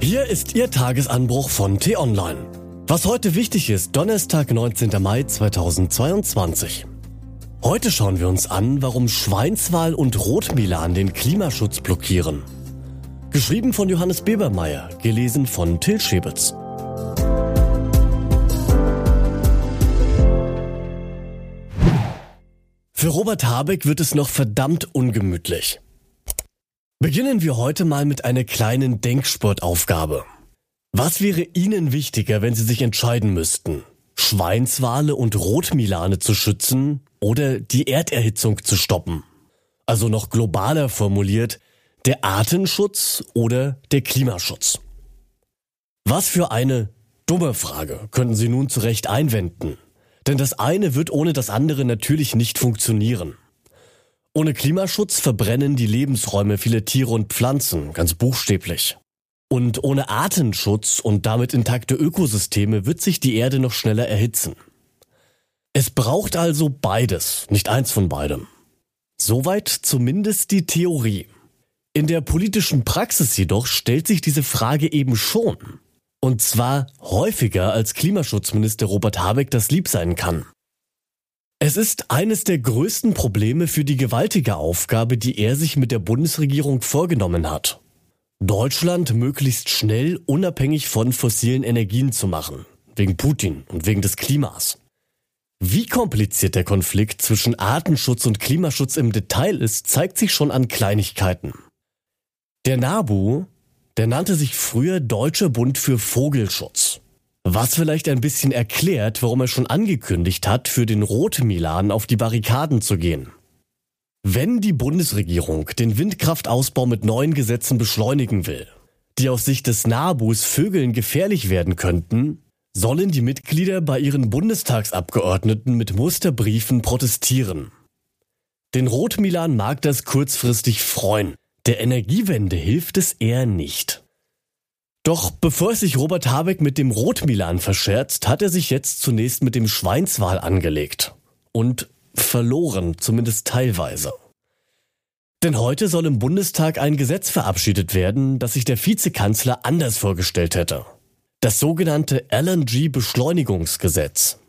Hier ist Ihr Tagesanbruch von T-Online. Was heute wichtig ist, Donnerstag, 19. Mai 2022. Heute schauen wir uns an, warum Schweinswal und Rotmilan den Klimaschutz blockieren. Geschrieben von Johannes Bebermeier, gelesen von Till Schäbitz. Für Robert Habeck wird es noch verdammt ungemütlich. Beginnen wir heute mal mit einer kleinen Denksportaufgabe. Was wäre Ihnen wichtiger, wenn Sie sich entscheiden müssten? Schweinswale und Rotmilane zu schützen oder die Erderhitzung zu stoppen? Also noch globaler formuliert, der Artenschutz oder der Klimaschutz? Was für eine dumme Frage, könnten Sie nun zu Recht einwenden. Denn das eine wird ohne das andere natürlich nicht funktionieren. Ohne Klimaschutz verbrennen die Lebensräume vieler Tiere und Pflanzen, ganz buchstäblich. Und ohne Artenschutz und damit intakte Ökosysteme wird sich die Erde noch schneller erhitzen. Es braucht also beides, nicht eins von beidem. Soweit zumindest die Theorie. In der politischen Praxis jedoch stellt sich diese Frage eben schon. Und zwar häufiger als Klimaschutzminister Robert Habeck das lieb sein kann. Es ist eines der größten Probleme für die gewaltige Aufgabe, die er sich mit der Bundesregierung vorgenommen hat. Deutschland möglichst schnell unabhängig von fossilen Energien zu machen. Wegen Putin und wegen des Klimas. Wie kompliziert der Konflikt zwischen Artenschutz und Klimaschutz im Detail ist, zeigt sich schon an Kleinigkeiten. Der NABU, der nannte sich früher Deutscher Bund für Vogelschutz. Was vielleicht ein bisschen erklärt, warum er schon angekündigt hat, für den Rotmilan auf die Barrikaden zu gehen. Wenn die Bundesregierung den Windkraftausbau mit neuen Gesetzen beschleunigen will, die aus Sicht des Nabus Vögeln gefährlich werden könnten, sollen die Mitglieder bei ihren Bundestagsabgeordneten mit Musterbriefen protestieren. Den Rotmilan mag das kurzfristig freuen, der Energiewende hilft es eher nicht. Doch bevor sich Robert Habeck mit dem Rotmilan verscherzt, hat er sich jetzt zunächst mit dem Schweinswal angelegt. Und verloren, zumindest teilweise. Denn heute soll im Bundestag ein Gesetz verabschiedet werden, das sich der Vizekanzler anders vorgestellt hätte. Das sogenannte LNG-Beschleunigungsgesetz.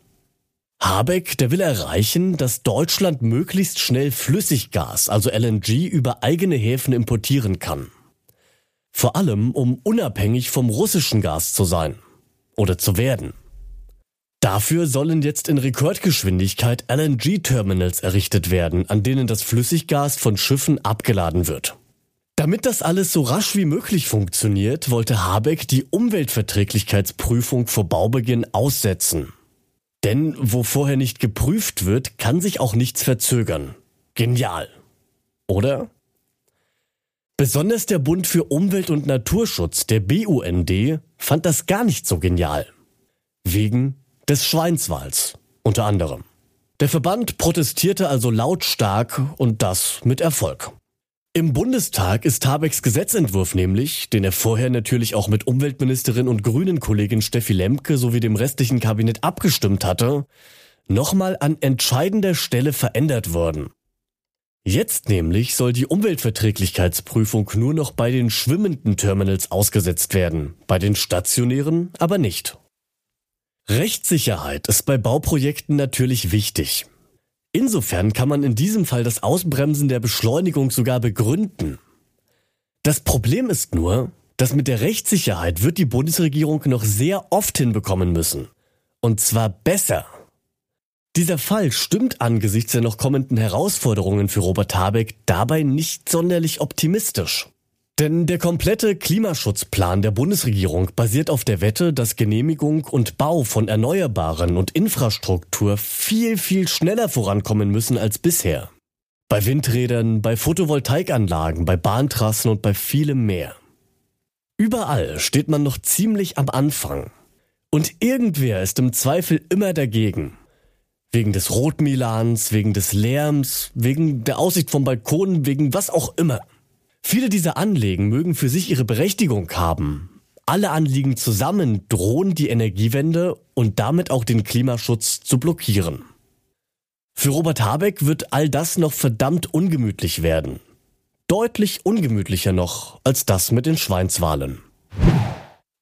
Habeck, der will erreichen, dass Deutschland möglichst schnell Flüssiggas, also LNG, über eigene Häfen importieren kann. Vor allem, um unabhängig vom russischen Gas zu sein. Oder zu werden. Dafür sollen jetzt in Rekordgeschwindigkeit LNG-Terminals errichtet werden, an denen das Flüssiggas von Schiffen abgeladen wird. Damit das alles so rasch wie möglich funktioniert, wollte Habeck die Umweltverträglichkeitsprüfung vor Baubeginn aussetzen. Denn wo vorher nicht geprüft wird, kann sich auch nichts verzögern. Genial. Oder? Besonders der Bund für Umwelt und Naturschutz, der BUND, fand das gar nicht so genial. Wegen des Schweinswals, unter anderem. Der Verband protestierte also lautstark und das mit Erfolg. Im Bundestag ist Habecks Gesetzentwurf nämlich, den er vorher natürlich auch mit Umweltministerin und Grünen-Kollegin Steffi Lemke sowie dem restlichen Kabinett abgestimmt hatte, nochmal an entscheidender Stelle verändert worden. Jetzt nämlich soll die Umweltverträglichkeitsprüfung nur noch bei den schwimmenden Terminals ausgesetzt werden, bei den stationären aber nicht. Rechtssicherheit ist bei Bauprojekten natürlich wichtig. Insofern kann man in diesem Fall das Ausbremsen der Beschleunigung sogar begründen. Das Problem ist nur, dass mit der Rechtssicherheit wird die Bundesregierung noch sehr oft hinbekommen müssen. Und zwar besser dieser Fall stimmt angesichts der noch kommenden Herausforderungen für Robert Habeck dabei nicht sonderlich optimistisch. Denn der komplette Klimaschutzplan der Bundesregierung basiert auf der Wette, dass Genehmigung und Bau von Erneuerbaren und Infrastruktur viel, viel schneller vorankommen müssen als bisher. Bei Windrädern, bei Photovoltaikanlagen, bei Bahntrassen und bei vielem mehr. Überall steht man noch ziemlich am Anfang. Und irgendwer ist im Zweifel immer dagegen. Wegen des Rotmilans, wegen des Lärms, wegen der Aussicht vom Balkon, wegen was auch immer. Viele dieser Anliegen mögen für sich ihre Berechtigung haben. Alle Anliegen zusammen drohen die Energiewende und damit auch den Klimaschutz zu blockieren. Für Robert Habeck wird all das noch verdammt ungemütlich werden. Deutlich ungemütlicher noch als das mit den Schweinswahlen.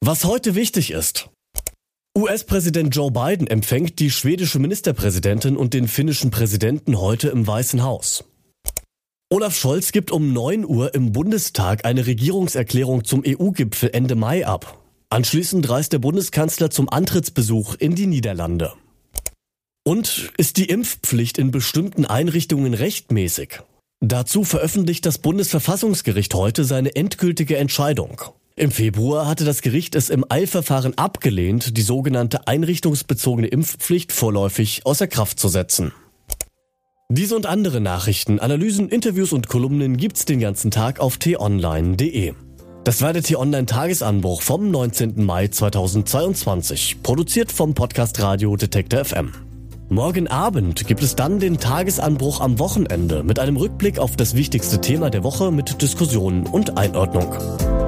Was heute wichtig ist. US-Präsident Joe Biden empfängt die schwedische Ministerpräsidentin und den finnischen Präsidenten heute im Weißen Haus. Olaf Scholz gibt um 9 Uhr im Bundestag eine Regierungserklärung zum EU-Gipfel Ende Mai ab. Anschließend reist der Bundeskanzler zum Antrittsbesuch in die Niederlande. Und ist die Impfpflicht in bestimmten Einrichtungen rechtmäßig? Dazu veröffentlicht das Bundesverfassungsgericht heute seine endgültige Entscheidung. Im Februar hatte das Gericht es im Eilverfahren abgelehnt, die sogenannte einrichtungsbezogene Impfpflicht vorläufig außer Kraft zu setzen. Diese und andere Nachrichten, Analysen, Interviews und Kolumnen gibt's den ganzen Tag auf t-online.de. Das war der T-Online Tagesanbruch vom 19. Mai 2022, produziert vom Podcast Radio Detektor FM. Morgen Abend gibt es dann den Tagesanbruch am Wochenende mit einem Rückblick auf das wichtigste Thema der Woche mit Diskussionen und Einordnung.